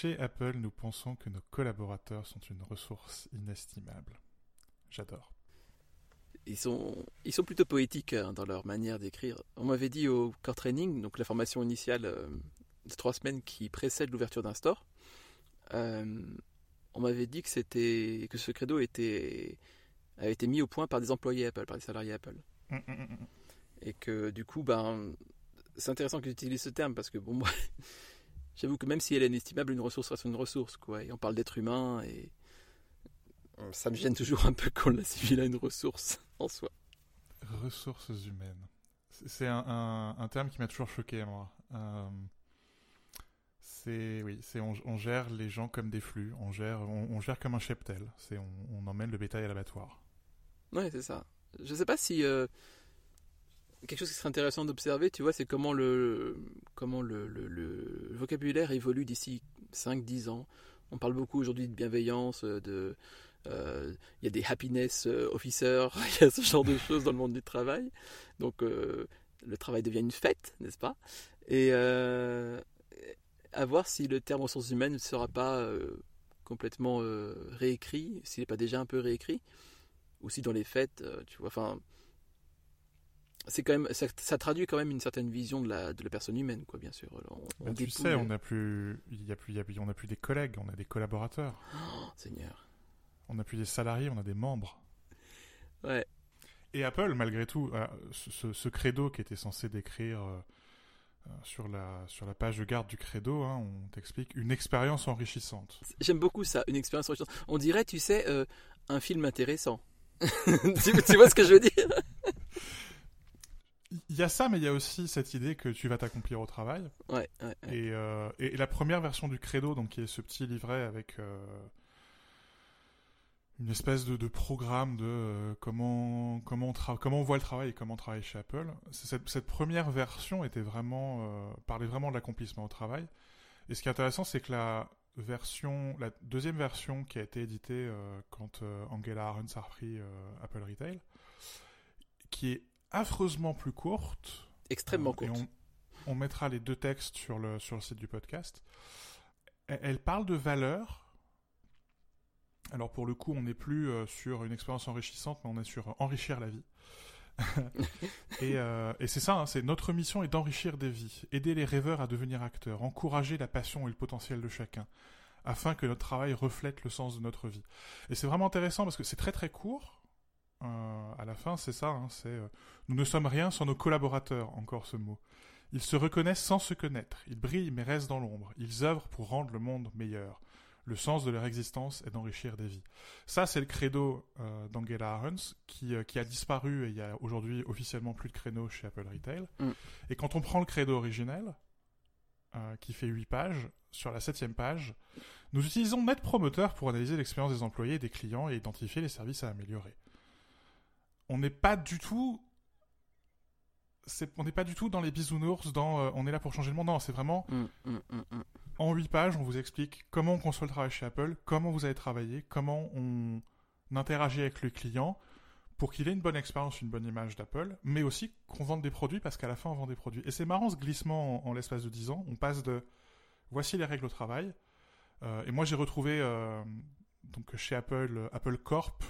Chez Apple, nous pensons que nos collaborateurs sont une ressource inestimable. J'adore. Ils sont, ils sont plutôt poétiques hein, dans leur manière d'écrire. On m'avait dit au core training, donc la formation initiale euh, de trois semaines qui précède l'ouverture d'un store, euh, on m'avait dit que, c'était, que ce credo était, avait été mis au point par des employés Apple, par des salariés Apple. Mm, mm, mm. Et que du coup, ben, c'est intéressant qu'ils utilisent ce terme parce que bon, moi, j'avoue que même si elle est inestimable, une ressource reste une ressource, quoi. Et on parle d'être humain et ça me gêne toujours un peu qu'on l'assimile à une ressource en soi. Ressources humaines. C'est- C'est un, un- un terme qui m'a toujours choqué, moi. Euh, c'est oui, c'est on, on gère les gens comme des flux, on gère, on, on gère comme un cheptel. C'est on, on emmène le bétail à l'abattoir. Ouais, c'est ça. Je sais pas si euh, quelque chose qui serait intéressant d'observer, tu vois, c'est comment le comment le, vocabulaire évolue d'ici 5-10 ans. On parle beaucoup aujourd'hui de bienveillance, euh, de euh, il y a des happiness euh, officers, il y a ce genre de choses dans le monde du travail. Donc le travail devient une fête, n'est-ce pas? Et à voir si le terme ressources humaines ne sera pas complètement réécrit, s'il n'est pas déjà un peu réécrit ou si dans les fêtes, tu vois, enfin, c'est quand même, ça, ça traduit quand même une certaine vision de la, de la personne humaine, quoi, bien sûr. On, on Bah, tu sais, on n'a plus, il y a plus, il y a plus- on n'a plus des collègues, on a des collaborateurs, Oh, Seigneur. on n'a plus des salariés, on a des membres. Ouais, Et Apple, malgré tout, ce, credo qui était censé décrire euh, euh, sur, la, sur la page de garde du credo, hein, on t'explique une expérience enrichissante. j'aime beaucoup ça, une expérience enrichissante. On dirait, tu sais, euh, un film intéressant. tu, tu vois ce que je veux dire? Il y a ça, mais il y a aussi cette idée que tu vas t'accomplir au travail. Ouais, ouais, ouais. Et, euh, et la première version du credo, donc qui est ce petit livret avec euh, une espèce de, de programme de euh, comment comment on comment on voit le travail et comment on travaille chez Apple. Cette, cette première version était vraiment parlait vraiment de l'accomplissement au travail. Et ce qui est intéressant, c'est que la version, la deuxième version qui a été éditée quand Angela Ahrens a repris Apple Retail, qui est affreusement plus courte, Extrêmement euh, et courte. on, on mettra les deux textes sur le, sur le site du podcast. Elle, elle parle de valeur. Alors pour le coup, on n'est plus euh, sur une expérience enrichissante, mais on est sur euh, enrichir la vie. et euh, et c'est ça, hein, c'est notre mission est d'enrichir des vies, aider les rêveurs à devenir acteurs, encourager la passion et le potentiel de chacun, afin que notre travail reflète le sens de notre vie. Et c'est vraiment intéressant parce que c'est très très court. Euh, à la fin, c'est ça, hein, c'est euh, nous ne sommes rien sans nos collaborateurs, encore ce mot. Ils se reconnaissent sans se connaître, ils brillent mais restent dans l'ombre, ils œuvrent pour rendre le monde meilleur. Le sens de leur existence est d'enrichir des vies. Ça, c'est le credo euh, d'Angela Ahrens, qui, euh, qui a disparu et il y a aujourd'hui officiellement plus de créneaux chez Apple Retail. Mm. Et quand on prend le credo originel, euh, qui fait 8 pages, sur la septième page, nous utilisons Net Promoter pour analyser l'expérience des employés et des clients et identifier les services à améliorer. On n'est pas du tout on n'est pas du tout dans les bisounours, dans euh, on est là pour changer le monde. Non, c'est vraiment hum, hum, hum. en 8 pages, on vous explique comment on conçoit le travail chez Apple, comment vous allez travailler, comment on interagit avec le client pour qu'il ait une bonne expérience, une bonne image d'Apple, mais aussi qu'on vende des produits parce qu'à la fin on vend des produits. Et c'est marrant ce glissement en, en l'espace de 10 ans. On passe de voici les règles au travail. Euh, et moi j'ai retrouvé euh, donc chez Apple, Apple Corp,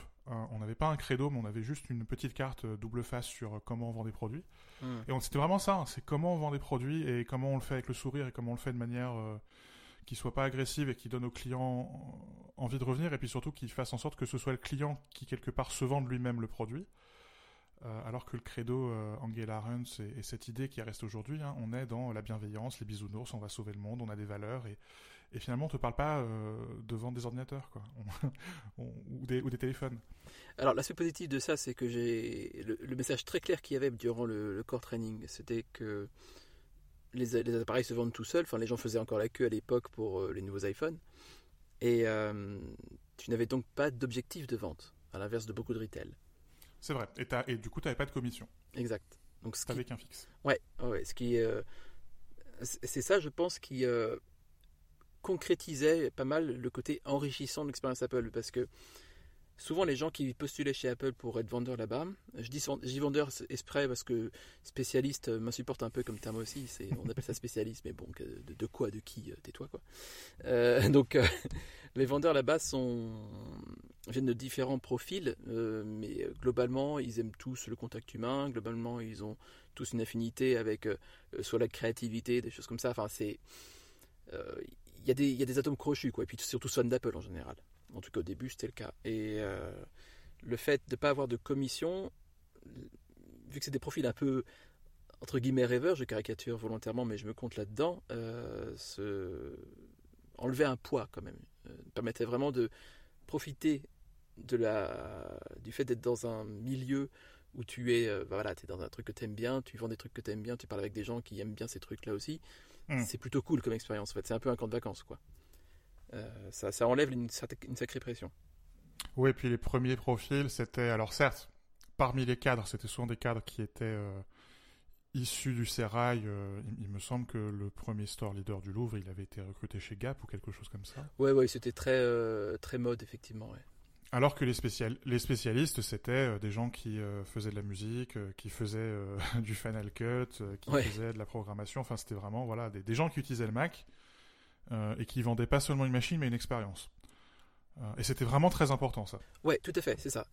on n'avait pas un credo, mais on avait juste une petite carte euh, double face sur euh, comment on vend des produits. Hum. Et on- c'était vraiment ça, hein, c'est comment on vend des produits et comment on le fait avec le sourire et comment on le fait de manière euh, qui soit pas agressive et qui donne au client euh, envie de revenir et puis surtout qui fasse en sorte que ce soit le client qui quelque part se vende lui-même le produit. Euh, alors que le credo euh, Angela Ahrens et, et cette idée qui reste aujourd'hui, hein, on est dans la bienveillance, les bisounours, on va sauver le monde, on a des valeurs et, et finalement on te parle pas euh, de vendre des ordinateurs quoi, On- on- ou, des, ou des téléphones. Alors, l'aspect positif de ça, c'est que j'ai. Le, le message très clair qu'il y avait durant le, le core training, c'était que les, les appareils se vendent tout seuls. Enfin, les gens faisaient encore la queue à l'époque pour euh, les nouveaux iPhones. Et euh, tu n'avais donc pas d'objectif de vente, à l'inverse de beaucoup de retail. C'est vrai. Et, du coup tu pas de commission, Exact. Donc, ce qui, qu'un fixe. Ouais, ouais, ce qui euh, c'est c'est ça, je pense, qui euh, concrétisait pas mal le côté enrichissant de l'expérience Apple, parce que souvent les gens qui postulaient chez Apple pour être vendeur là-bas, je dis, je dis vendeur exprès parce que spécialiste m'insupporte un peu comme terme aussi, on appelle ça spécialiste, mais bon, de, quoi, de qui, tais-toi quoi. Euh, donc les vendeurs là-bas sont viennent de différents profils, euh, mais globalement ils aiment tous le contact humain, globalement ils ont tous une affinité avec euh, soit la créativité, des choses comme ça. Enfin c'est y, y, a des atomes crochus quoi, et puis surtout fans d'Apple en général. En tout cas, au début, c'était le cas. Et euh, le fait de ne pas avoir de commission, vu que c'est des profils un peu, entre guillemets, rêveurs, je caricature volontairement, mais je me compte là-dedans, euh, enlever un poids quand même. Euh, permettait vraiment de profiter de la, du fait d'être dans un milieu où tu es, bah voilà, es dans un truc que tu aimes bien, tu vends des trucs que tu aimes bien, tu parles avec des gens qui aiment bien ces trucs-là aussi. Hmm. C'est plutôt cool comme expérience en fait. C'est un peu un camp de vacances quoi. Euh, ça, enlève une, sacrée pression. Oui, et puis les premiers profils, c'était, alors certes, parmi les cadres, c'était souvent des cadres qui étaient euh, issus du Sérail. Euh, il, me semble que le premier store leader du Louvre, il avait été recruté chez Gap ou quelque chose comme ça. Oui, ouais, c'était très, très mode, effectivement. Alors que les, les spécialistes, c'était des gens qui faisaient de la musique, qui faisaient du Final Cut, qui faisaient de la programmation. Enfin, c'était vraiment voilà, des, gens qui utilisaient le Mac euh, et qui vendait pas seulement une machine mais une expérience. Euh, et c'était vraiment très important ça. Ouais, tout à fait, c'est ça.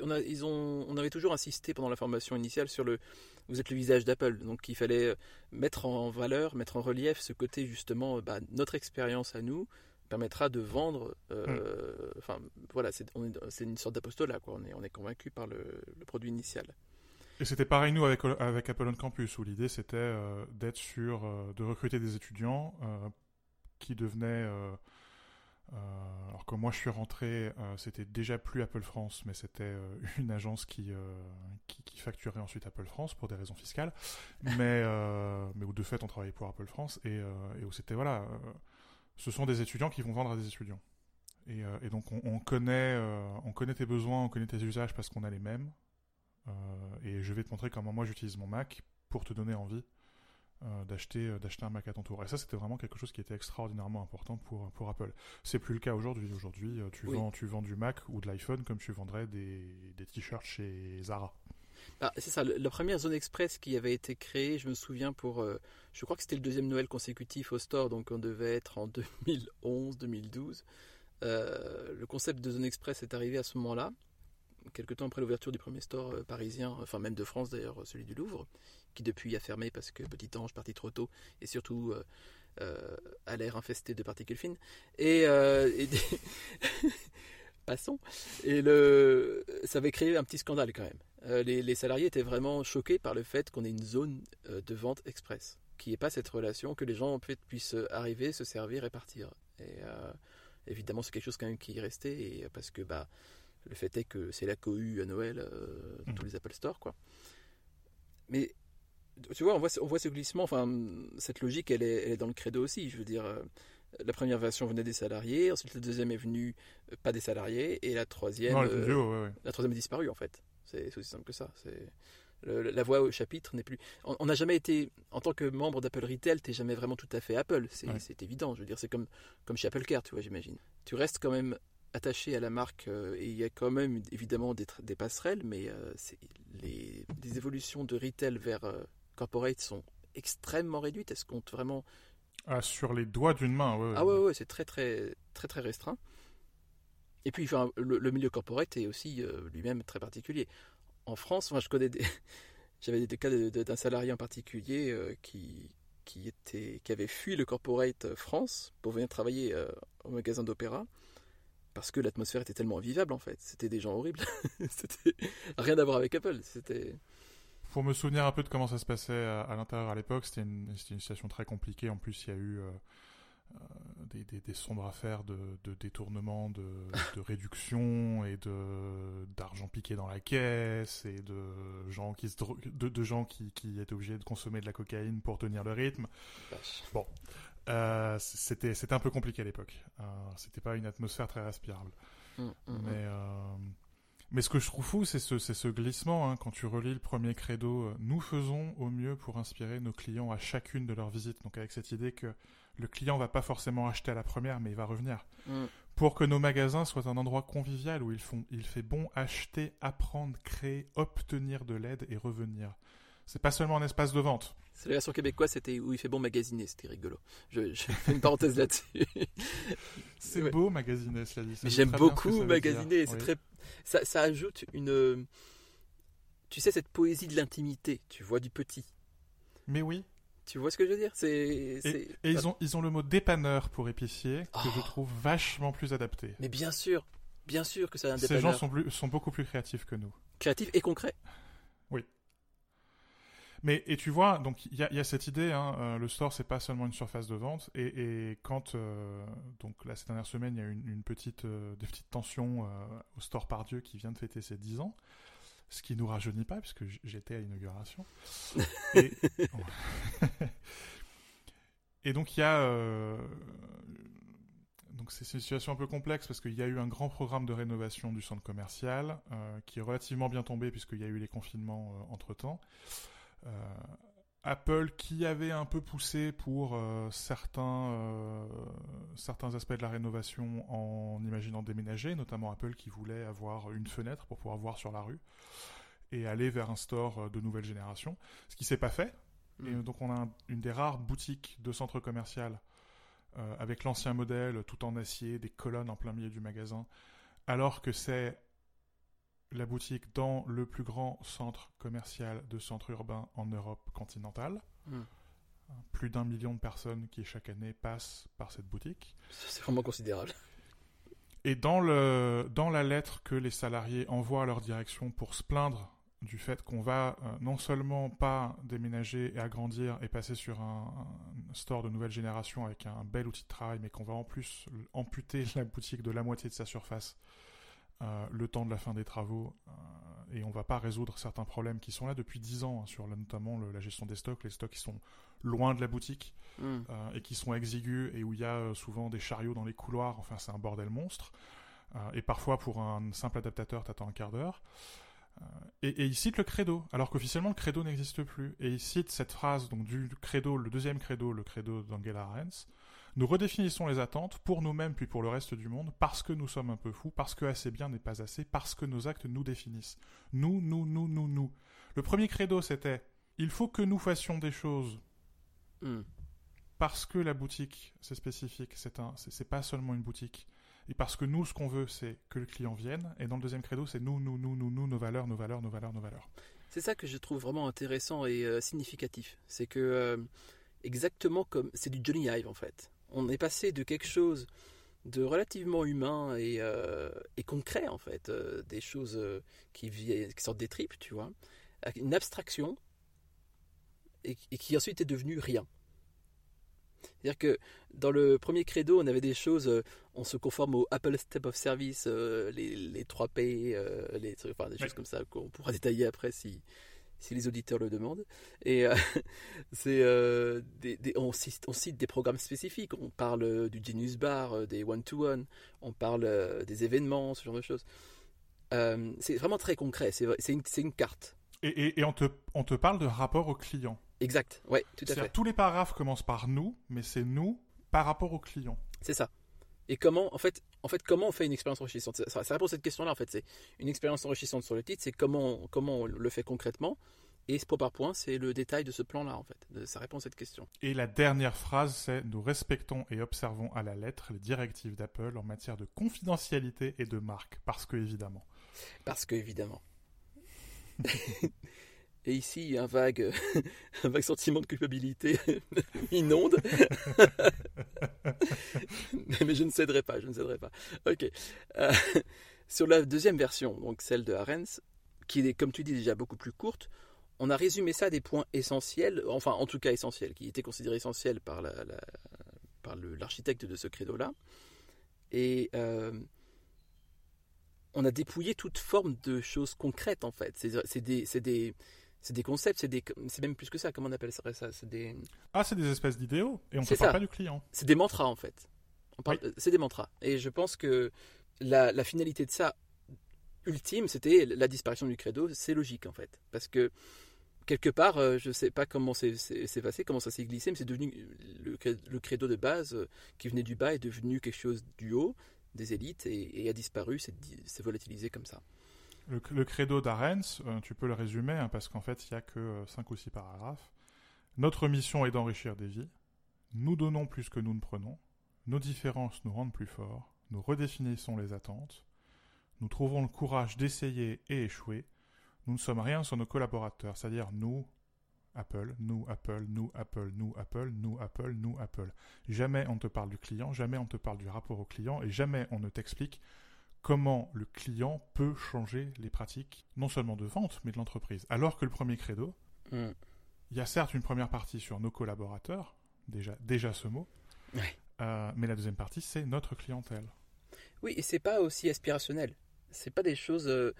on, a, ils ont, on avait toujours insisté pendant la formation initiale sur le, vous êtes le visage d'Apple, donc il fallait euh, mettre en valeur, mettre en relief ce côté justement, bah, notre expérience à nous permettra de vendre. Hmm. Enfin, voilà, c'est, une sorte d'apostolat, quoi. On est, on est convaincu par le, produit initial. Et c'était pareil nous avec, avec Apple on Campus où l'idée c'était d'être sur, de recruter des étudiants qui devenait. Euh, euh, alors que moi je suis rentré, euh, c'était déjà plus Apple France, mais c'était une agence qui, qui, facturait ensuite Apple France pour des raisons fiscales, mais, mais où de fait on travaillait pour Apple France et, et où c'était voilà, ce sont des étudiants qui vont vendre à des étudiants. Et, et donc on, on connaît, on connaît tes besoins, on connaît tes usages parce qu'on a les mêmes. et je vais te montrer comment moi j'utilise mon Mac pour te donner envie euh, d'acheter euh, d'acheter un Mac à ton tour. Et ça, c'était vraiment quelque chose qui était extraordinairement important pour pour Apple. C'est plus le cas aujourd'hui. Aujourd'hui, euh, tu vends tu vends du Mac ou de l'iPhone comme tu vendrais des des t-shirts chez Zara. Ah, c'est ça, la première zone express qui avait été créée, je me souviens pour, je crois que c'était le deuxième Noël consécutif au store, donc on devait être en 2011-2012. le concept de zone express est arrivé à ce moment-là, quelques temps après l'ouverture du premier store parisien, enfin même de France d'ailleurs, celui du Louvre qui depuis a fermé parce que Petit Ange parti trop tôt et surtout euh, euh, à l'air infesté de particules fines. Et, euh, passons. Et le, ça avait créé un petit scandale quand même. les, salariés étaient vraiment choqués par le fait qu'on ait une zone de vente express, qui n'y ait pas cette relation, que les gens en fait, puissent arriver, se servir et partir. Et évidemment, c'est quelque chose quand même qui est resté, et, parce que bah, le fait est que c'est la cohue à Noël dans mmh. tous les Apple Store. Quoi. Mais tu vois, on voit, on voit ce glissement, enfin, cette logique, elle est, elle est, dans le credo aussi. Je veux dire, euh, la première version venait des salariés, ensuite la deuxième est venue euh, pas des salariés, et la troisième, euh, la troisième est disparue en fait. C'est aussi simple que ça. C'est la voix au chapitre n'est plus. On n'a jamais été, en tant que membre d'Apple Retail, t'es jamais vraiment tout à fait Apple. C'est évident. Je veux dire, c'est comme comme chez Apple Care, tu vois, j'imagine. Tu restes quand même attaché à la marque et il y a quand même évidemment des, des passerelles, mais les, les, évolutions de retail vers corporate sont extrêmement réduites. Se comptent vraiment. Ah, sur les doigts d'une main, ouais. Ah ouais, ouais, c'est très, très, très, très restreint. Et puis, le, milieu corporate est aussi euh, lui-même très particulier. En France, enfin, je connais des. J'avais des cas d'un salarié en particulier euh, qui, qui, était, qui avait fui le corporate euh, France pour venir travailler au magasin d'opéra parce que l'atmosphère était tellement vivable en fait. C'était des gens horribles. C'était rien à voir avec Apple. C'était pour me souvenir un peu de comment ça se passait à, l'intérieur à l'époque, c'était une, une, situation très compliquée. En plus, il y a eu euh, euh, des, des, des, sombres affaires de, de détournement, de, de, réduction et de d'argent piqué dans la caisse et de gens qui se de, de gens qui, qui étaient obligés de consommer de la cocaïne pour tenir le rythme. Bon, euh, c'était c'était un peu compliqué à l'époque. Euh, c'était pas une atmosphère très respirable. Mmh, mmh, mmh. Mais mais ce que je trouve fou, c'est ce, ce, glissement. Hein, quand tu relis le premier credo, euh, nous faisons au mieux pour inspirer nos clients à chacune de leurs visites. Donc avec cette idée que le client va pas forcément acheter à la première, mais il va revenir. Mm. Pour que nos magasins soient un endroit convivial où ils font, il fait bon acheter, apprendre, créer, obtenir de l'aide et revenir. C'est pas seulement un espace de vente. C'est la version québécoise, c'était où il fait bon magasiner, c'était rigolo. Je, je fais une parenthèse là-dessus. C'est Ouais. beau magasiner, cela dit. Ça Mais veut j'aime beaucoup magasiner. C'est Oui. très, ça, ça ajoute une, tu sais, cette poésie de l'intimité. Tu vois du petit. Mais oui. Tu vois ce que je veux dire? C'est, Et ils ont, ils ont le mot dépanneur pour épicier que je Oh. trouve vachement plus adapté. Mais bien sûr, bien sûr que ça a un Ces gens dépanneur sont, plus- sont beaucoup plus créatifs que nous. créatif et concret. Mais et tu vois, donc il y a, il y a cette idée, hein, euh, le store c'est pas seulement une surface de vente. Et, et quand euh, donc là ces dernières semaines il y a une, une petite, euh, des petites tensions euh, au store Pardieu qui vient de fêter ses 10 ans, ce qui nous rajeunit pas puisque j'étais à l'inauguration. et, et donc il y a donc c'est une situation un peu complexe parce qu'il y a eu un grand programme de rénovation du centre commercial euh, qui est relativement bien tombé puisqu'il y a eu les confinements entre temps. Euh, Apple qui avait un peu poussé pour euh, certains, euh, certains aspects de la rénovation en imaginant déménager, notamment Apple qui voulait avoir une fenêtre pour pouvoir voir sur la rue et aller vers un store de nouvelle génération, ce qui s'est pas fait. Et Mm. donc on a un- une des rares boutiques de centre commercial euh, avec l'ancien modèle tout en acier, des colonnes en plein milieu du magasin, alors que c'est la boutique dans le plus grand centre commercial de centre urbain en Europe continentale. Mm. Plus d'un million de personnes qui chaque année passent par cette boutique. C'est vraiment considérable. Et dans, le, dans la lettre que les salariés envoient à leur direction pour se plaindre du fait qu'on va euh, non seulement pas déménager et agrandir et passer sur un, un store de nouvelle génération avec un bel outil de travail, mais qu'on va en plus amputer la boutique de la moitié de sa surface euh, le temps de la fin des travaux euh, et on va pas résoudre certains problèmes qui sont là depuis 10 ans, hein, sur notamment le- la gestion des stocks, les stocks qui sont loin de la boutique Mm. euh, et qui sont exigus et où il y a souvent des chariots dans les couloirs. Enfin, c'est un bordel monstre. Et parfois, pour un simple adaptateur, t'attends un quart d'heure. Et, et il cite le credo, alors qu'officiellement le credo n'existe plus. Et il cite cette phrase donc du credo, le deuxième credo, le credo d'Angela Arendt. Nous redéfinissons les attentes pour nous-mêmes puis pour le reste du monde parce que nous sommes un peu fous, parce que assez bien n'est pas assez, parce que nos actes nous définissent. Nous, nous, nous, nous, nous. Le premier credo c'était il faut que nous fassions des choses Mm. parce que la boutique, c'est spécifique, c'est un, c'est pas seulement une boutique. Et parce que nous, ce qu'on veut, c'est que le client vienne. Et dans le deuxième credo, c'est nous, nous, nous, nous, nous, nos valeurs, nos valeurs, nos valeurs, nos valeurs. C'est ça que je trouve vraiment intéressant et euh, significatif. C'est que, euh, exactement comme. C'est du Johnny Hive en fait. On est passé de quelque chose de relativement humain et, euh, et concret en fait, euh, des choses euh, qui, sortent des tripes, tu vois, à une abstraction et, et qui ensuite est devenue rien. C'est-à-dire que dans le premier credo, on avait des choses, on se conforme au Apple Step of Service, euh, les, les 3P, euh, les, enfin, des choses comme ça qu'on pourra détailler après si, si les auditeurs le demandent. Et euh, c'est, euh, des, des- on, cite, on cite des programmes spécifiques, on parle euh, du Genius Bar, des one-to-one, on parle des événements, ce genre de choses. Euh, c'est vraiment très concret, c'est, une, une carte. Et, et, et on, te, on te parle de rapport au client. Exact, ouais, tout à fait. tous les paragraphes commencent par nous, mais c'est nous par rapport au client. C'est ça. Et comment, en fait, en fait, comment on fait une expérience enrichissante? Ça, ça répond à cette question-là, en fait. C'est une expérience enrichissante sur le titre, c'est comment, comment on le fait concrètement. Et point par point, c'est le détail de ce plan-là, en fait. De- Ça répond à cette question. Et la dernière phrase, c'est Nous respectons et observons à la lettre les directives d'Apple en matière de confidentialité et de marque. Parce que, évidemment. Parce que, évidemment. Et ici, un vague, un vague sentiment de culpabilité m'inonde. Mais je ne céderai pas, je ne céderai pas. Ok. Euh, sur la deuxième version, donc celle de Arens, qui est, comme tu dis, déjà beaucoup plus courte, on a résumé ça à des points essentiels, enfin, en tout cas essentiels, qui étaient considérés essentiels par la- par l'architecte de ce credo-là. Et euh, on a dépouillé toute forme de choses concrètes, en fait. C'est des, c'est des, c'est des concepts, c'est des- c'est même plus que ça, comment on appelle ça C'est des, Ah, c'est des espèces d'idéaux. Et on ne parle ça. pas du client. c'est des mantras en fait. On parle- C'est des mantras. Et je pense que la, la finalité de ça, ultime, c'était la disparition du credo. C'est logique en fait. Parce que quelque part, euh, je ne sais pas comment c'est c'est- c'est passé, comment ça s'est glissé, mais c'est devenu le, cre- le credo de base euh, qui venait du bas est devenu quelque chose du haut. des élites et, a disparu, s'est volatilisé comme ça. Le, credo d'Arens, euh, tu peux le résumer, hein, parce qu'en fait, il n'y a que 5 ou 6 paragraphes. Notre mission est d'enrichir des vies. Nous donnons plus que nous ne prenons. Nos différences nous rendent plus forts. Nous redéfinissons les attentes. Nous trouvons le courage d'essayer et échouer. Nous ne sommes rien sans nos collaborateurs, c'est-à-dire nous, Apple, nous, Apple, nous, Apple, nous, Apple, nous, Apple, nous, Apple. Jamais on te parle du client, jamais on te parle du rapport au client et jamais on ne t'explique comment le client peut changer les pratiques, non seulement de vente, mais de l'entreprise. Alors que le premier credo, mm. il y a certes une première partie sur nos collaborateurs, déjà, déjà ce mot, euh, mais la deuxième partie, c'est notre clientèle. Oui, et c'est pas aussi aspirationnel. C'est pas des choses. Euh,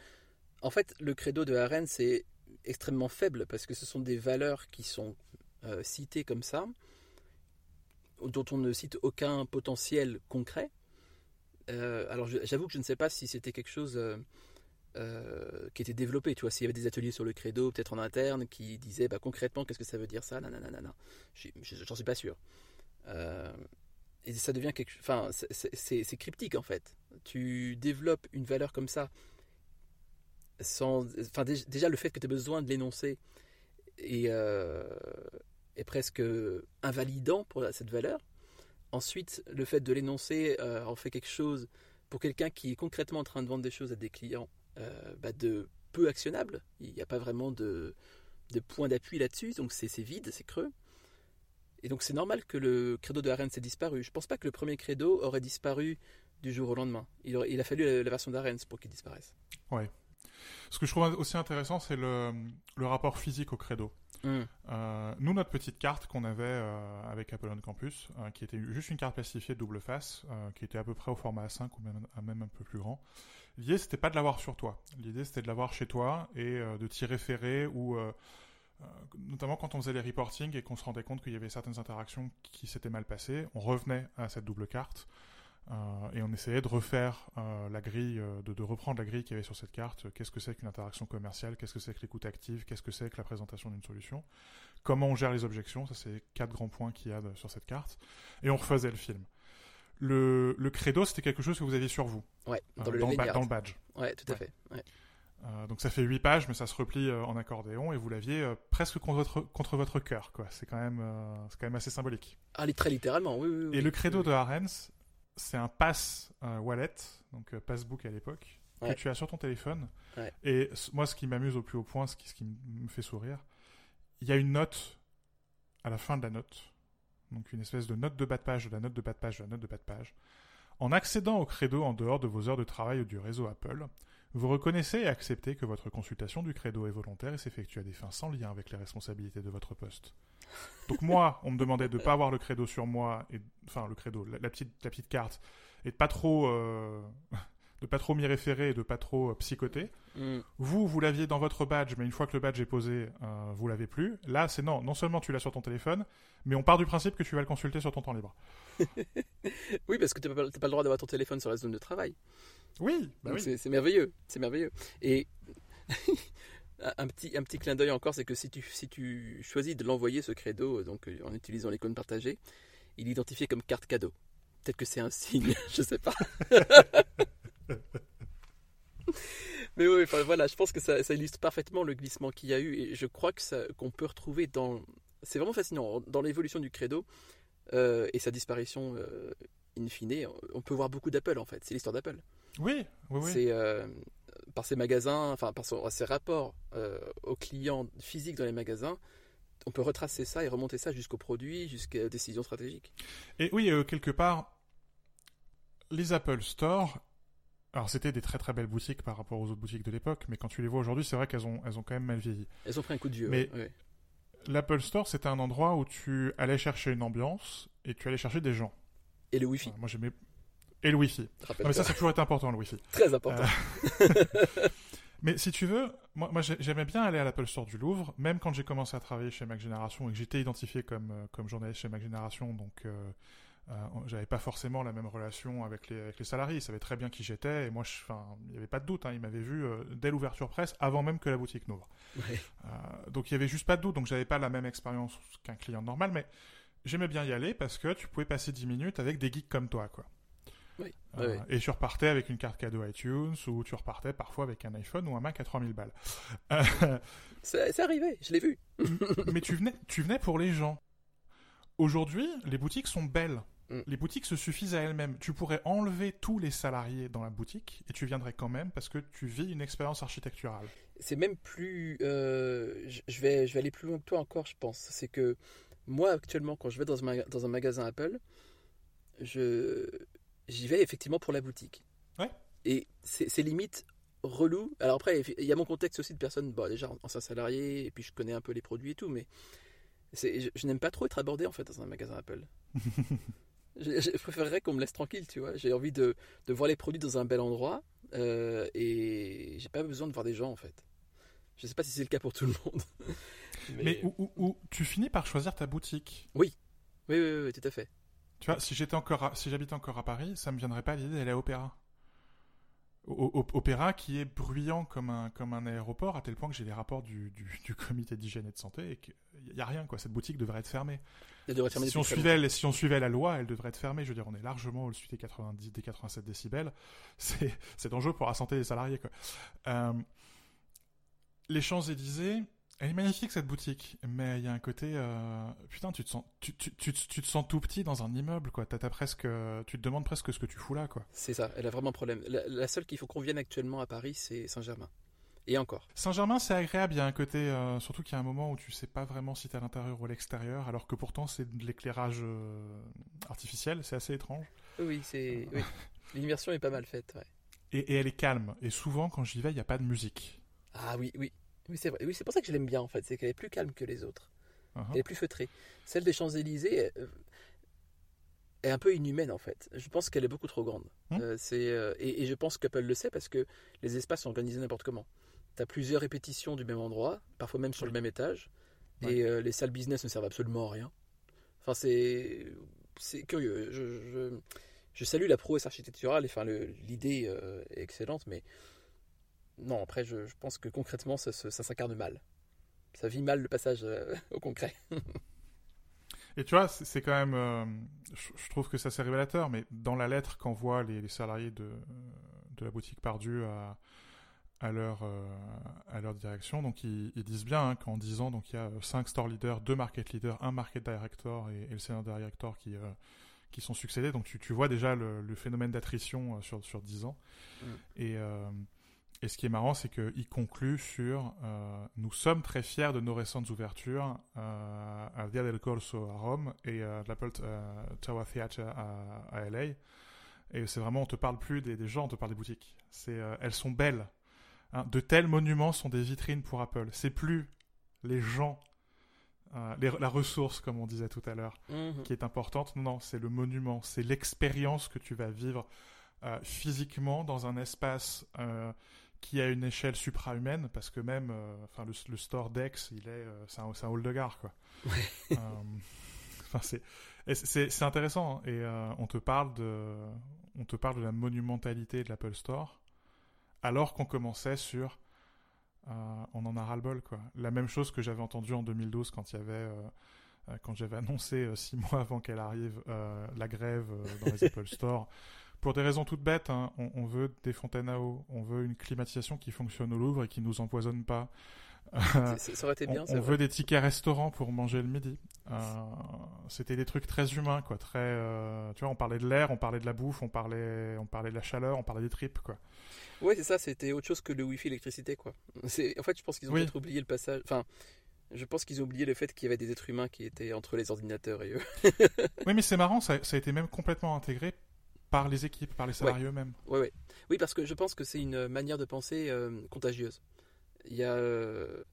en fait, le credo de Arène, c'est extrêmement faible parce que ce sont des valeurs qui sont euh, citées comme ça, dont on ne cite aucun potentiel concret. Euh, alors j'avoue que je ne sais pas si c'était quelque chose euh, qui était développé, tu vois, s'il y avait des ateliers sur le credo, peut-être en interne, qui disaient bah, concrètement qu'est-ce que ça veut dire ça, nanana. J'en suis pas sûr. et ça devient quelque Enfin, c'est cryptique en fait. Tu développes une valeur comme ça sans, enfin, déjà le fait que tu aies besoin de l'énoncer euh, est, presque invalidant pour cette valeur. Ensuite, le fait de l'énoncer euh, en fait quelque chose pour quelqu'un qui est concrètement en train de vendre des choses à des clients euh, bah, de peu actionnable. Il n'y a pas vraiment de, de point d'appui là-dessus, donc c'est vide, c'est creux. Et donc c'est normal que le credo de Arène s'est disparu. Je ne pense pas que le premier credo aurait disparu du jour au lendemain. Il, a fallu la, version d'Arène pour qu'il disparaisse. Ouais, ce que je trouve aussi intéressant, c'est le, rapport physique au credo. Mm. Euh, nous, notre petite carte qu'on avait euh, avec Apple on Campus, euh, qui était juste une carte plastifiée double face, qui était à peu près au format A5 ou même, même un peu plus grand. L'idée, c'était pas de l'avoir sur toi. L'idée, c'était de l'avoir chez toi et de t'y référer ou notamment quand on faisait les reporting et qu'on se rendait compte qu'il y avait certaines interactions qui s'étaient mal passées, on revenait à cette double carte. Euh, et on essayait de refaire euh, la grille, euh, de, reprendre la grille qu'il y avait sur cette carte. Qu'est-ce que c'est qu'une interaction commerciale? Qu'est-ce que c'est que l'écoute active? Qu'est-ce que c'est que la présentation d'une solution? Comment on gère les objections? Ça, c'est quatre grands points qu'il y a sur cette carte. Et on refaisait le film. Le, credo, c'était quelque chose que vous aviez sur vous. Ouais, dans, le, badge. Ouais, tout à fait. donc ça fait 8 pages, mais ça se replie en accordéon et vous l'aviez presque contre votre, contre votre cœur. C'est, quand même, c'est quand même assez symbolique. Ah, très littéralement, oui. oui, Et le credo de Arens, c'est un pass wallet, donc euh, passbook à l'époque, que tu as sur ton téléphone. Et moi, ce qui m'amuse au plus haut point, ce qui, ce qui me fait sourire, il y a une note à la fin de la note, donc une espèce de note de bas de page, de la note de bas de page, de la note de bas de page. En accédant au credo en dehors de vos heures de travail ou du réseau Apple, vous reconnaissez et acceptez que votre consultation du credo est volontaire et s'effectue à des fins sans lien avec les responsabilités de votre poste. Donc moi, on me demandait de pas avoir le credo sur moi, et, enfin le credo, la, petite, la petite carte, et de pas trop, euh, de pas trop m'y référer et de pas trop euh, psychoter. Mm. Vous, vous l'aviez dans votre badge, mais une fois que le badge est posé, euh, vous l'avez plus. Là, c'est non, non seulement tu l'as sur ton téléphone, mais on part du principe que tu vas le consulter sur ton temps libre. oui, parce que tu n'as pas, pas, le droit d'avoir ton téléphone sur la zone de travail. Oui, bah c'est merveilleux, c'est merveilleux. Et un petit, un petit clin d'œil encore, c'est que si tu, si tu choisis de l'envoyer ce credo donc euh, en utilisant l'icône partagée, il est identifié comme carte cadeau. Peut-être que c'est un signe, je sais pas. Mais oui, voilà, je pense que ça, illustre parfaitement le glissement qu'il y a eu et je crois que ça, qu'on peut retrouver dans. C'est vraiment fascinant dans l'évolution du credo euh, et sa disparition euh, in fine. On peut voir beaucoup d'Apple en fait. C'est l'histoire d'Apple. Oui, oui, oui. C'est par ses magasins, enfin par ses rapports euh, aux clients physiques dans les magasins, on peut retracer ça et remonter ça jusqu'au produit, jusqu'aux décisions stratégiques. Et oui, euh, quelque part, les Apple Store, alors c'était des très très belles boutiques par rapport aux autres boutiques de l'époque, mais quand tu les vois aujourd'hui, c'est vrai qu'elles ont, elles ont quand même mal vieilli. Elles ont pris un coup de vieux. Mais l'Apple Store, c'était un endroit où tu allais chercher une ambiance et tu allais chercher des gens. Et le Wi-Fi. moi j'aimais et le Wi-Fi. mais ça, c'est toujours été important, le Wi-Fi. Très important. Euh, mais si tu veux, moi, moi j'aimais bien aller à l'Apple Store du Louvre, même quand j'ai commencé à travailler chez Mac Génération et que j'étais identifié comme, euh, comme journaliste chez Mac Génération, donc euh, euh, j'avais pas forcément la même relation avec les, avec les salariés. Ils savaient très bien qui j'étais et moi, il n'y avait pas de doute. Hein, ils m'avaient vu dès l'ouverture presse, avant même que la boutique n'ouvre. donc il y avait juste pas de doute. Donc j'avais pas la même expérience qu'un client normal, mais j'aimais bien y aller parce que tu pouvais passer 10 minutes avec des geeks comme toi, quoi. Oui. Euh. Et tu repartais avec une carte cadeau iTunes ou tu repartais parfois avec un iPhone ou un Mac à 3000 balles. Euh, C'est c'est arrivé, je l'ai vu. mais tu venais, tu venais pour les gens. Aujourd'hui, les boutiques sont belles. Mm. Les boutiques se suffisent à elles-mêmes. Tu pourrais enlever tous les salariés dans la boutique et tu viendrais quand même parce que tu vis une expérience architecturale. C'est même plus. euh, je- vais, je vais aller plus loin que toi encore, je pense. C'est que moi, actuellement, quand je vais dans un, dans un magasin Apple, je j'y vais effectivement pour la boutique. Ouais. Et c'est limite relou. Alors après, il y a mon contexte aussi de personne, bon, déjà ancien salarié, et puis je connais un peu les produits et tout, mais je n'aime pas trop être abordé en fait dans un magasin Apple. je, je préférerais qu'on me laisse tranquille, tu vois. J'ai envie de, de voir les produits dans un bel endroit, euh, et j'ai pas besoin de voir des gens en fait. Je sais pas si c'est le cas pour tout le monde. Mais, où, où- où tu finis par choisir ta boutique. Oui, oui, oui, oui, tout à fait. Tu vois, si j'étais encore, à- si j'habitais encore à Paris, ça me viendrait pas l'idée d'aller à Opéra. Opéra qui est bruyant comme un, comme un aéroport, à tel point que j'ai les rapports du, du, du comité d'hygiène et de santé et qu'il n'y a rien, quoi. Cette boutique devrait être fermée. Elle devrait terminer Si on, suivait, si on suivait la loi, elle devrait être fermée. Je veux dire, on est largement au-dessus des 90, des 87 décibels. C'est, c'est dangereux pour la santé des salariés, quoi. Euh, les Champs-Élysées, elle est magnifique cette boutique, mais il y a un côté, euh, putain, tu te sens, tu, tu, tu, tu te sens tout petit dans un immeuble, quoi. T'as, t'as presque, tu te demandes presque ce que tu fous là, quoi. C'est ça, elle a vraiment un problème. La, la seule qu'il faut qu'on vienne actuellement à Paris, c'est Saint-Germain. Et encore. Saint-Germain, c'est agréable. Il y a un côté, euh, surtout qu'il y a un moment où tu sais pas vraiment si t'es à l'intérieur ou à l'extérieur, alors que pourtant c'est de l'éclairage euh, artificiel. C'est assez étrange. Oui, c'est. Oui. L'immersion est pas mal faite, ouais. Et, et elle est calme. Et souvent, quand j'y vais, il n'y a pas de musique. Ah oui, oui. Oui, c'est vrai. Oui, c'est pour ça que je l'aime bien en fait, c'est qu'elle est plus calme que les autres. Uh-huh. Elle est plus feutrée. Celle des Champs-Élysées euh, est un peu inhumaine en fait. Je pense qu'elle est beaucoup trop grande. Hmm? Euh, c'est, euh, et, et je pense qu'Apple le sait parce que les espaces sont organisés n'importe comment. Tu as plusieurs répétitions du même endroit, parfois même sur Oui. le même étage, Ouais. et euh, les salles business ne servent absolument à rien. Enfin, c'est, c'est curieux. Je, je, je salue la prouesse architecturale, enfin, l'idée est excellente, mais non, après, je, je pense que concrètement, ça, s'incarne mal. Ça vit mal le passage euh, au concret. Et tu vois, c'est quand même. euh, je, trouve que ça c'est révélateur, mais dans la lettre qu'envoient les, les salariés de, de la boutique Pardue à, à, leur, euh, à leur direction, donc ils, ils disent bien hein, qu'en 10 ans, donc il y a 5 store leaders, 2 market leaders, un market director et, et le senior director qui, euh, qui sont succédés. Donc tu, tu vois déjà le, le phénomène d'attrition sur, sur 10 ans. Mm. Et, et ce qui est marrant, c'est qu'il conclut sur euh, Nous sommes très fiers de nos récentes ouvertures euh, à Via del Corso à Rome et à l'Apple euh, Tower Theatre à, à LA. Et c'est vraiment, on te parle plus des, des gens, on te parle des boutiques. C'est, euh, elles sont belles. hein. De tels monuments sont des vitrines pour Apple. C'est plus les gens, euh, les- la ressource, comme on disait tout à l'heure Mhm. qui est importante. Non, non, c'est le monument, c'est l'expérience que tu vas vivre euh, physiquement dans un espace euh, qui a une échelle suprahumaine, parce que même, euh, enfin, le, le store Dex, il est, euh, c'est un, un hall de gare, quoi. Euh, Enfin, c'est, c'est- intéressant, hein, et euh, on te parle de, on te parle de la monumentalité de l'Apple Store, alors qu'on commençait sur, euh, on en a ras le bol, quoi. La même chose que j'avais entendu en 2012 quand il y avait euh, quand j'avais annoncé six mois avant qu'elle arrive la grève dans les Apple Store. Pour des raisons toutes bêtes, hein, on, on veut des fontaines à eau, on veut une climatisation qui fonctionne au Louvre et qui nous empoisonne pas. Euh, Ça aurait été bien, on on veut des tickets restaurants pour manger le midi. Euh, C'était des trucs très humains, quoi. Très, euh, tu vois, on parlait de l'air, on parlait de la bouffe, on parlait, on parlait de la chaleur, on parlait des tripes, quoi. Ouais, c'est ça, c'était autre chose que le Wi-Fi électricité, quoi. C'est, en fait, je pense qu'ils ont Oui. peut-être oublié le passage. Enfin, je pense qu'ils ont oublié le fait qu'il y avait des êtres humains qui étaient entre les ordinateurs et eux. Oui, mais c'est marrant, ça, ça a été même complètement intégré par les équipes, par les salariés eux-mêmes. Ouais. Oui, parce que je pense que c'est une manière de penser euh, contagieuse. Il y a. euh,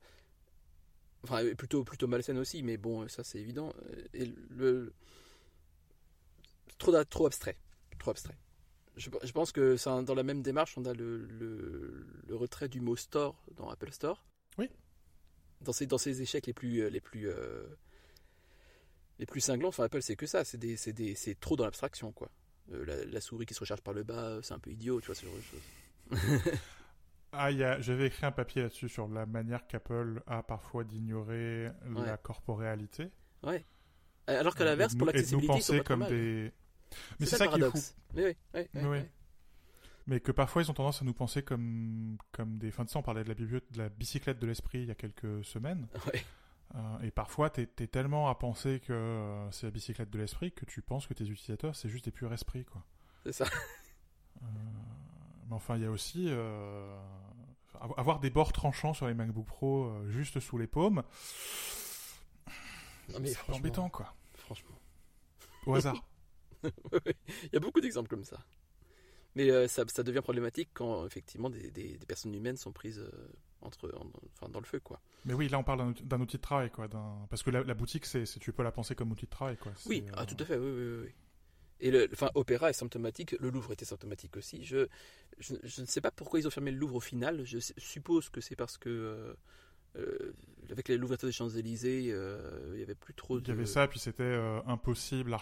Enfin, plutôt, plutôt malsaine aussi, mais bon, ça c'est évident. Et le... trop, abstrait. Trop abstrait. Je, je pense que dans la même démarche, on a le, le, le retrait du mot store dans Apple Store. Oui. Dans ces, dans ces échecs les plus. Les plus euh, les plus cinglants, enfin Apple c'est que ça, c'est des, c'est des, c'est trop dans l'abstraction quoi. Euh, la, la souris qui se recharge par le bas, euh, c'est un peu idiot, tu vois ce genre de choses. Ah, il y a- j'avais écrit un papier là-dessus sur la manière qu'Apple a parfois d'ignorer Ouais. la corporéalité. Alors qu'à Et l'inverse, de pour de l'accessibilité, ils sont penser pas comme mal. des. Mais c'est ça, ça, qui est fou. Mais oui, oui. Mais que parfois ils ont tendance à nous penser comme, comme des. Enfin, tu sais, on parlait de la, biblio- de la bicyclette de l'esprit il y a quelques semaines. Ouais. Euh, et parfois, t'es es tellement à penser que euh, c'est la bicyclette de l'esprit que tu penses que tes utilisateurs, c'est juste des purs esprits, quoi. C'est ça. Euh, mais enfin, il y a aussi. av- avoir des bords tranchants sur les MacBook Pro juste sous les paumes, Non, mais c'est franchement- embêtant, quoi. Franchement. Au hasard. Il y a beaucoup d'exemples comme ça. Mais euh, ça, ça devient problématique quand effectivement des, des- des personnes humaines sont prises euh, entre, en- enfin, dans le feu. quoi. mais oui, là, on parle d'un outil- de travail, quoi. Parce que la, la boutique, c'est tu peux la penser comme outil de travail, quoi. Oui, ah, euh, tout à fait, oui, oui, oui, oui. Et le, enfin, Opéra est symptomatique, le Louvre était symptomatique aussi. Je, je, je ne sais pas pourquoi ils ont fermé le Louvre au final. Je suppose que c'est parce que euh, avec l'ouverture des Champs-Élysées, euh, il y avait plus trop de. Il y avait ça, puis c'était euh, impossible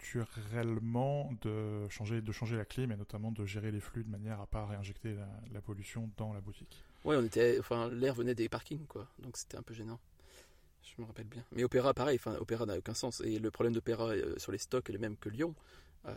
architecturellement de changer, de changer la clim et notamment de gérer les flux de manière à pas réinjecter la, la pollution dans la boutique. Était, enfin, l'air venait des parkings, quoi. Donc c'était un peu gênant. Je me rappelle bien. Mais Opéra, pareil. Opéra n'a aucun sens. Et le problème d'Opéra euh, sur les stocks est le même que Lyon. Euh,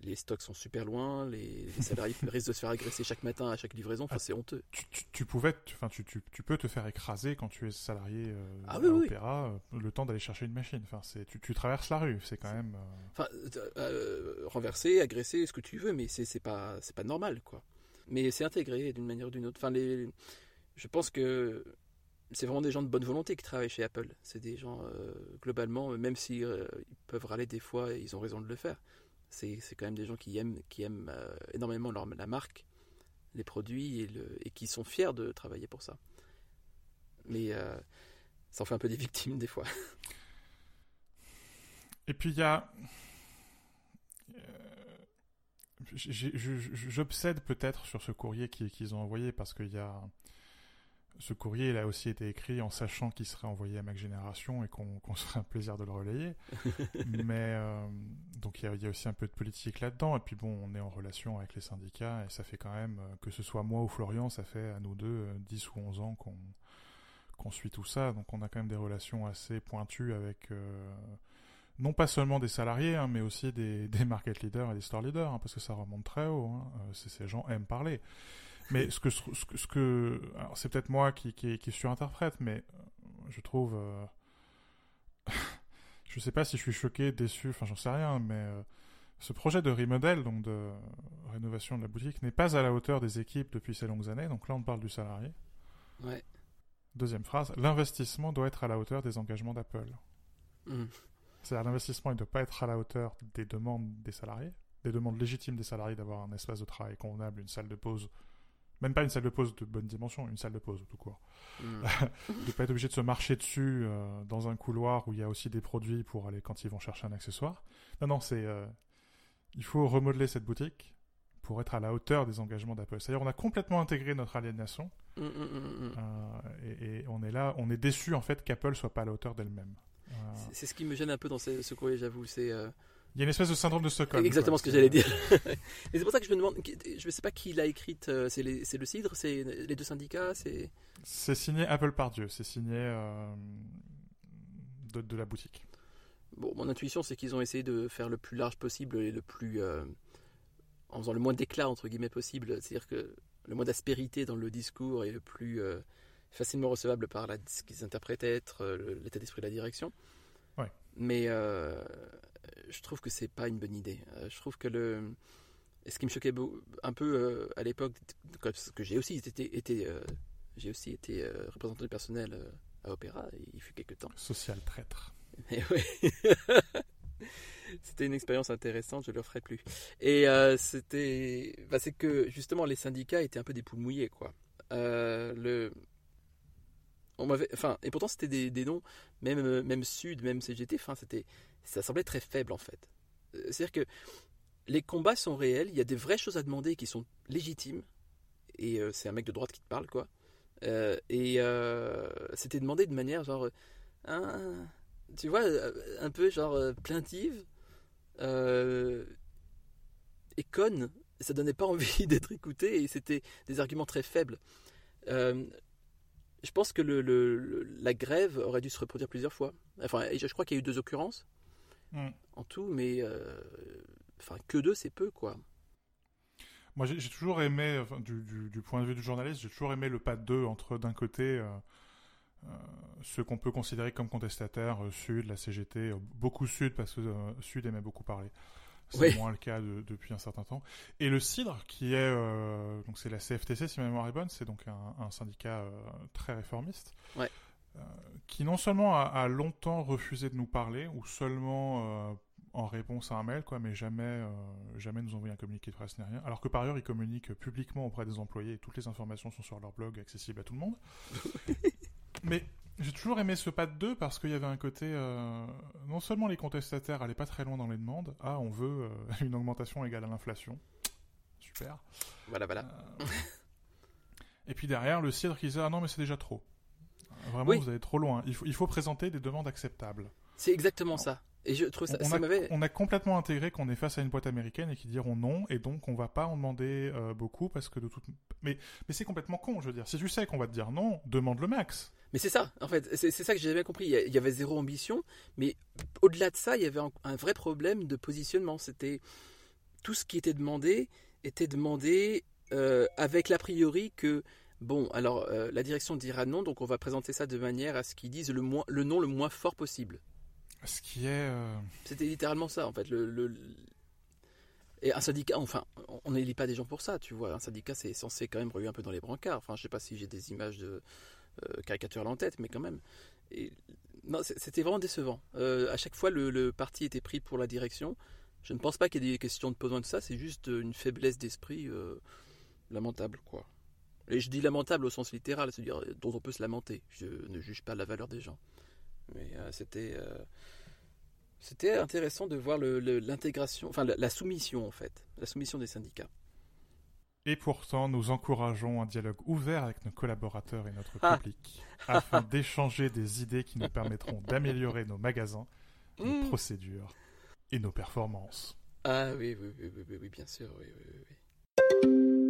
les stocks sont super loin. Les, les salariés risquent de se faire agresser chaque matin à chaque livraison. Enfin, Ah. c'est honteux. Tu, tu- tu pouvais, enfin, tu, tu, tu peux te faire écraser quand tu es salarié euh, Ah à oui. Opéra, euh, le temps d'aller chercher une machine. Enfin, c'est, tu, tu traverses la rue, c'est quand même. euh, Enfin, renverser, agresser, ce que tu veux, mais c'est c'est pas, c'est pas normal, quoi. Mais c'est intégré d'une manière ou d'une autre. Enfin, les, je pense que c'est vraiment des gens de bonne volonté qui travaillent chez Apple. C'est des gens, euh, globalement, même si euh, ils peuvent râler des fois, ils ont raison de le faire. C'est quand même des gens qui aiment, qui aiment euh, énormément la marque, les produits, et, et qui sont fiers de travailler pour ça. Mais euh, ça en fait un peu des victimes des fois. Et puis il y a. euh, J'obsède peut-être sur ce courrier qui- qu'ils ont envoyé parce qu'il y a. Ce courrier, il a aussi été écrit en sachant qu'il serait envoyé à Mac Génération et qu'on serait un plaisir de le relayer. Mais euh, donc il y, a, il y a aussi un peu de politique là-dedans. Et puis bon, on est en relation avec les syndicats et ça fait quand même, euh, que ce soit moi ou Florian, ça fait à nous deux euh, 10 ou 11 ans qu'on qu'on suit tout ça. Donc on a quand même des relations assez pointues avec euh, non pas seulement des salariés, hein, mais aussi des, des market leaders et des store leaders, hein, parce que ça remonte très haut. Hein. Euh, ces gens aiment parler. Mais ce que, ce que, ce que alors c'est peut-être moi qui, qui, qui surinterprète, mais euh, je trouve, euh, je sais pas si je suis choqué, déçu, enfin j'en sais rien, mais euh, ce projet de remodel, donc de rénovation de la boutique, n'est pas à la hauteur des équipes depuis ces longues années. Donc là, on parle du salarié. Ouais. Deuxième phrase, l'investissement doit être à la hauteur des engagements d'Apple. Mhm. C'est-à-dire l'investissement, ne doit pas être à la hauteur des demandes des salariés, des demandes légitimes des salariés d'avoir un espace de travail convenable, une salle de pause, même pas une salle de pause de bonne dimension, une salle de pause tout court. Mhm. de pas être obligé de se marcher dessus euh, dans un couloir où il y a aussi des produits pour aller quand ils vont chercher un accessoire. Non, non, c'est euh, il faut remodeler cette boutique pour être à la hauteur des engagements d'Apple. C'est-à-dire on a complètement intégré notre aliénation euh, et, et on est là, on est déçu en fait qu'Apple soit pas à la hauteur d'elle-même. C'est- ce qui me gêne un peu dans ce, ce courrier, j'avoue. C'est Il y a une espèce de syndrome de Stockholm. exactement quoi. ce que j'allais dire. Et c'est pour ça que je me demande, je ne sais pas qui l'a écrite. euh, C'est les- c'est le Cidre, c'est les deux syndicats, c'est. C'est signé Apple par Dieu, c'est signé euh, de, de la boutique. Bon, mon intuition, c'est qu'ils ont essayé de faire le plus large possible et le plus. euh, en faisant le moins d'éclat, entre guillemets, possible. C'est-à-dire que le moins d'aspérité dans le discours et le plus euh, facilement recevable par la, ce qu'ils interprètent être l'état d'esprit de la direction. Mais euh, je trouve que c'est pas une bonne idée. Euh, je trouve que le. et ce qui me choquait un peu euh, à l'époque, parce que j'ai aussi été, été, j'ai aussi été représentant du personnel à Opéra, il fut quelques temps. Social traître. Et oui. c'était une expérience intéressante, je ne le referai plus. Et euh, c'était, bah, c'est que justement les syndicats étaient un peu des poules mouillées, quoi. Euh, le, enfin, et pourtant c'était des, noms, même euh, même Sud, même CGT, enfin c'était, ça semblait très faible en fait. Euh, C'est-à-dire que les combats sont réels, il y a des vraies choses à demander qui sont légitimes, et euh, c'est un mec de droite qui te parle, quoi. Et c'était demandé de manière genre, tu vois, un peu genre plaintive et conne. Ça donnait pas envie d'être écouté et c'était des arguments très faibles. Je pense que le, le- la grève aurait dû se reproduire plusieurs fois. Enfin, je, crois qu'il y a eu deux occurrences. Mm. en tout, mais enfin que deux, c'est peu, quoi. Moi, j'ai toujours aimé, du, point de vue du journaliste, j'ai toujours aimé le pas de deux entre d'un côté ceux qu'on peut considérer comme contestataires, Sud, la CGT, beaucoup Sud parce que Sud aimait beaucoup parler. C'est moins le cas depuis un certain temps. Et le CIDRE, qui est donc c'est la CFTC si ma mémoire est bonne, c'est donc un, syndicat très réformiste. Ouais. Euh, qui non seulement a, longtemps refusé de nous parler, ou seulement euh, en réponse à un mail, quoi, mais jamais, euh, jamais nous envoyer un communiqué de presse ni rien. Alors que par ailleurs, ils communiquent publiquement auprès des employés et toutes les informations sont sur leur blog, accessibles à tout le monde. mais j'ai toujours aimé ce pas de deux parce qu'il y avait un côté. non seulement les contestataires allaient pas très loin dans les demandes, ah, on veut une augmentation égale à l'inflation. Super. Voilà, voilà. et puis derrière, le cidre qui disait, ah non, mais c'est déjà trop. Vraiment, vous allez trop loin. Il faut, il faut présenter des demandes acceptables. C'est exactement ça. Et je trouve ça, on, a, on, a, complètement intégré qu'on est face à une boîte américaine et qui diront non, et donc on va pas en demander euh, beaucoup parce que de toute. Mais, mais c'est complètement con, je veux dire. Si tu sais qu'on va te dire non, demande le max. Mais c'est ça, en fait, c'est ça que j'ai jamais compris. Il y avait zéro ambition, mais au-delà de ça, il y avait un, vrai problème de positionnement. C'était tout ce qui était demandé était demandé euh, avec l'a priori que Bon, alors euh, la direction dira non, donc on va présenter ça de manière à ce qu'ils disent le, moins, le nom le moins fort possible. Ce qui est. Euh, C'était littéralement ça, en fait. Le, Et un syndicat, enfin, on n'élit pas des gens pour ça, tu vois. Un syndicat, c'est censé quand même reluer un peu dans les brancards. Enfin, je sais pas si j'ai des images de euh, caricature en tête, mais quand même. C'était vraiment décevant. à chaque fois, le, parti était pris pour la direction. Je ne pense pas qu'il y ait des questions de besoin de ça, c'est juste une faiblesse d'esprit lamentable, quoi. Et je dis lamentable au sens littéral, c'est-à-dire dont on peut se lamenter. Je ne juge pas la valeur des gens. Mais euh, c'était euh, c'était intéressant de voir l'intégration, enfin la, soumission en fait, la soumission des syndicats. Et pourtant, nous encourageons un dialogue ouvert avec nos collaborateurs et notre ah. public, afin d'échanger des idées qui nous permettront d'améliorer nos magasins, nos mmh. procédures et nos performances. Ah oui, oui, oui, oui, oui bien sûr, oui, oui, oui.